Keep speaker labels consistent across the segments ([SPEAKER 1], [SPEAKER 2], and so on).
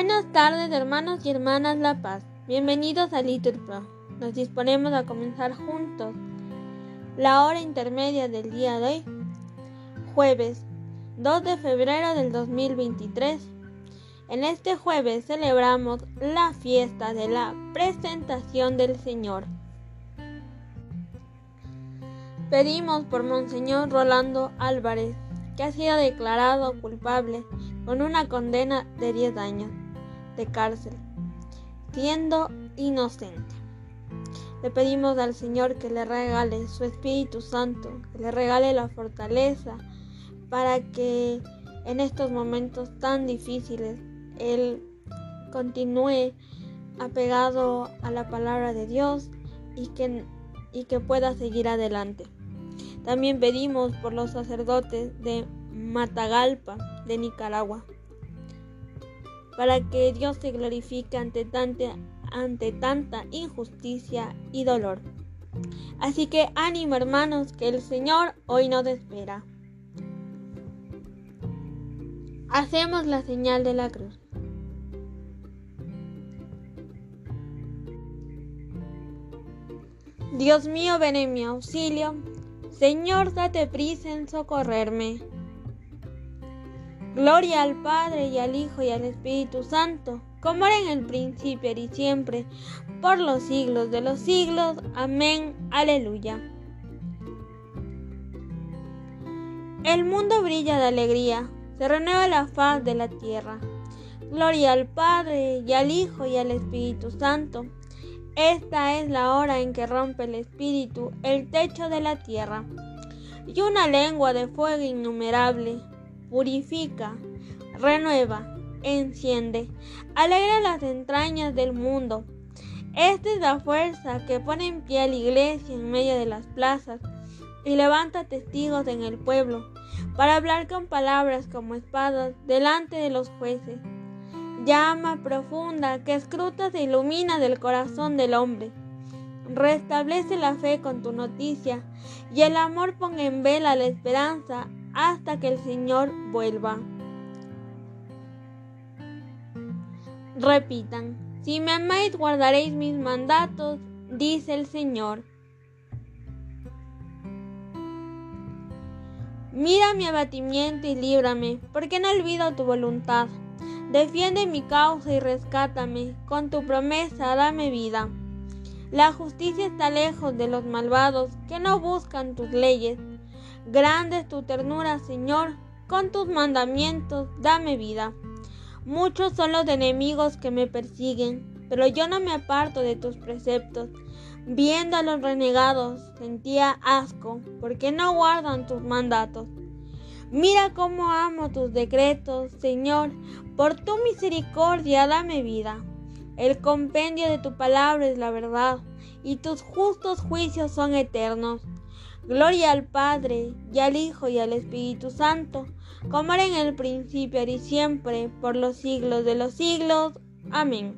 [SPEAKER 1] Buenas tardes, hermanos y hermanas La Paz. Bienvenidos a Little. Nos disponemos a comenzar juntos la hora intermedia del día de hoy, jueves 2 de febrero del 2023. En este jueves celebramos la fiesta de la presentación del Señor. Pedimos por Monseñor Rolando Álvarez, que ha sido declarado culpable con una condena de 10 años de cárcel, siendo inocente. Le pedimos al Señor que le regale su Espíritu Santo, que le regale la fortaleza para que en estos momentos tan difíciles Él continúe apegado a la palabra de Dios y que, y que pueda seguir adelante. También pedimos por los sacerdotes de Matagalpa, de Nicaragua, para que Dios se glorifique ante tanta, injusticia y dolor. Así que ánimo hermanos, que el Señor hoy nos espera. Hacemos la señal de la cruz. Dios mío, ven en mi auxilio. Señor, date prisa en socorrerme. Gloria al Padre y al Hijo y al Espíritu Santo, como era en el principio y siempre, por los siglos de los siglos. Amén. Aleluya. El mundo brilla de alegría, se renueva la faz de la tierra. Gloria al Padre y al Hijo y al Espíritu Santo. Esta es la hora en que rompe el Espíritu el techo de la tierra. Y una lengua de fuego innumerable purifica, renueva, enciende, alegra las entrañas del mundo. Esta es la fuerza que pone en pie a la iglesia en medio de las plazas y levanta testigos en el pueblo para hablar con palabras como espadas delante de los jueces. Llama profunda que escruta e ilumina del corazón del hombre. Restablece la fe con tu noticia y el amor pone en vela la esperanza hasta que el Señor vuelva. Repitan, si me amáis guardaréis mis mandatos, dice el Señor. Mira mi abatimiento y líbrame, porque no olvido tu voluntad. Defiende mi causa y rescátame, con tu promesa dame vida. La justicia está lejos de los malvados que no buscan tus leyes. Grande es tu ternura, Señor, con tus mandamientos dame vida. Muchos son los enemigos que me persiguen, pero yo no me aparto de tus preceptos. Viendo a los renegados, sentía asco, porque no guardan tus mandatos. Mira cómo amo tus decretos, Señor, por tu misericordia dame vida. El compendio de tu palabra es la verdad, y tus justos juicios son eternos. Gloria al Padre, y al Hijo, y al Espíritu Santo, como era en el principio, y siempre, por los siglos de los siglos. Amén.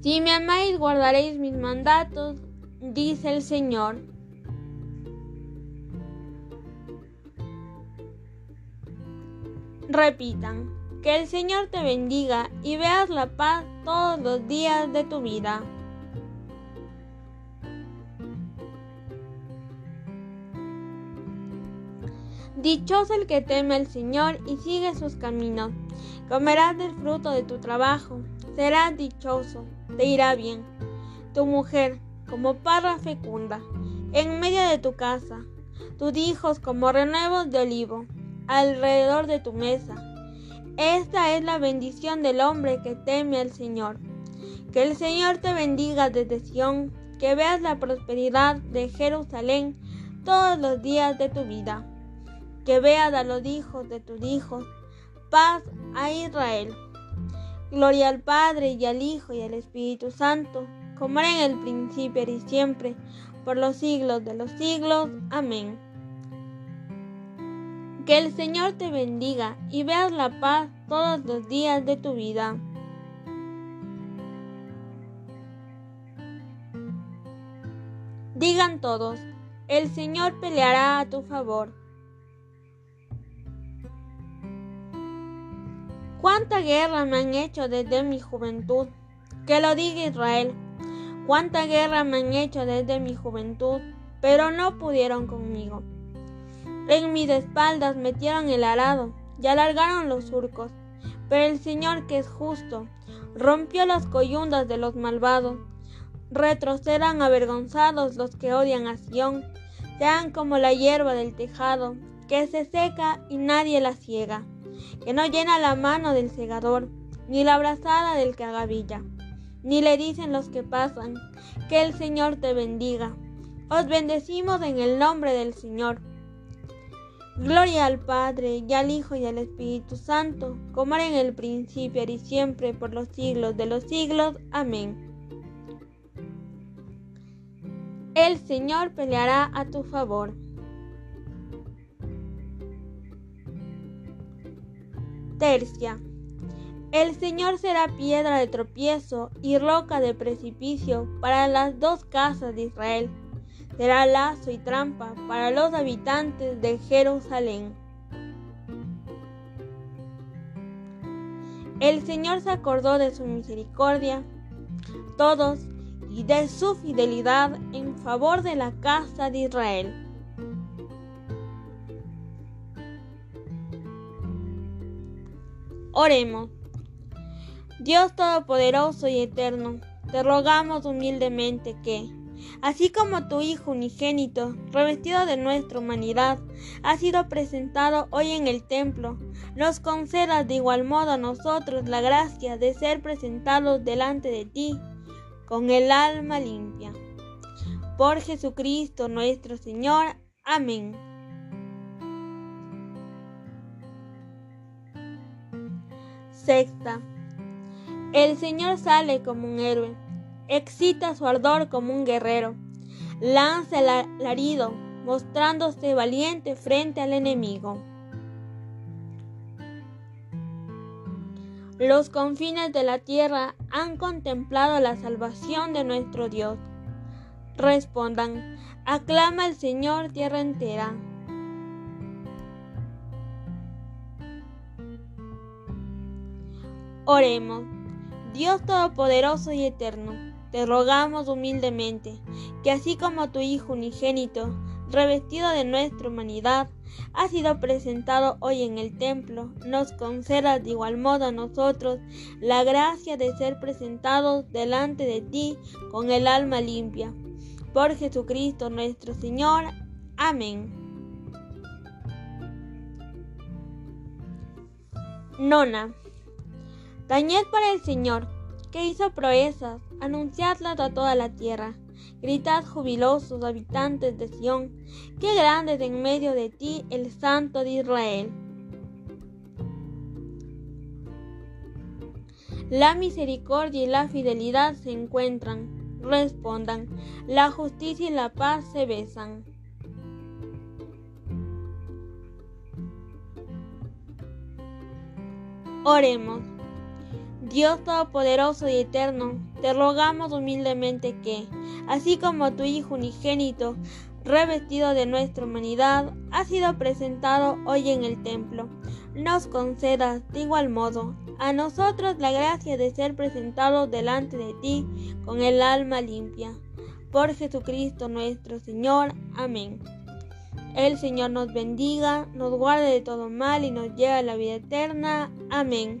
[SPEAKER 1] Si me amáis, guardaréis mis mandatos, dice el Señor. Repitan, que el Señor te bendiga y veas la paz todos los días de tu vida. Dichoso el que teme al Señor y sigue sus caminos. Comerás del fruto de tu trabajo. Serás dichoso, te irá bien. Tu mujer, como parra fecunda, en medio de tu casa. Tus hijos como renuevos de olivo, alrededor de tu mesa. Esta es la bendición del hombre que teme al Señor. Que el Señor te bendiga desde Sión, que veas la prosperidad de Jerusalén todos los días de tu vida que veas a los hijos de tus hijos, paz a Israel. Gloria al Padre y al Hijo y al Espíritu Santo, como era en el principio y siempre, por los siglos de los siglos. Amén. Que el Señor te bendiga y veas la paz todos los días de tu vida. Digan todos, el Señor peleará a tu favor. Cuánta guerra me han hecho desde mi juventud. Que lo diga Israel. Cuánta guerra me han hecho desde mi juventud, pero no pudieron conmigo. En mis espaldas metieron el arado y alargaron los surcos. Pero el Señor que es justo, rompió las coyundas de los malvados. Retrocedan avergonzados los que odian a Sión, sean como la hierba del tejado, que se seca y nadie la ciega, que no llena la mano del segador, ni la abrazada del que agavilla, ni le dicen los que pasan, que el Señor te bendiga. Os bendecimos en el nombre del Señor. Gloria al Padre, y al Hijo, y al Espíritu Santo, como era en el principio, y siempre, por los siglos de los siglos. Amén. El Señor peleará a tu favor. Tercia. El Señor será piedra de tropiezo y roca de precipicio para las dos casas de Israel será lazo y trampa para los habitantes de Jerusalén. El Señor se acordó de su misericordia, todos, y de su fidelidad en favor de la casa de Israel. Oremos. Dios Todopoderoso y Eterno, te rogamos humildemente que, así como tu Hijo unigénito, revestido de nuestra humanidad, ha sido presentado hoy en el templo, nos concedas de igual modo a nosotros la gracia de ser presentados delante de ti con el alma limpia. Por Jesucristo nuestro Señor. Amén. Sexta. El Señor sale como un héroe excita su ardor como un guerrero. Lanza el alarido, mostrándose valiente frente al enemigo. Los confines de la tierra han contemplado la salvación de nuestro Dios. Respondan, aclama al Señor tierra entera. Oremos, Dios Todopoderoso y Eterno te rogamos humildemente que así como tu Hijo unigénito, revestido de nuestra humanidad, ha sido presentado hoy en el templo, nos concedas de igual modo a nosotros la gracia de ser presentados delante de ti con el alma limpia. Por Jesucristo nuestro Señor. Amén. Nona. Tañed para el Señor que hizo proezas, anunciadlas a toda la tierra. Gritad jubilosos habitantes de Sión, qué grande es en medio de ti el Santo de Israel. La misericordia y la fidelidad se encuentran, respondan, la justicia y la paz se besan. Oremos. Dios Todopoderoso y Eterno, te rogamos humildemente que, así como tu Hijo unigénito, revestido de nuestra humanidad, ha sido presentado hoy en el templo, nos concedas de igual modo a nosotros la gracia de ser presentados delante de ti con el alma limpia. Por Jesucristo nuestro Señor. Amén. El Señor nos bendiga, nos guarde de todo mal y nos lleve a la vida eterna. Amén.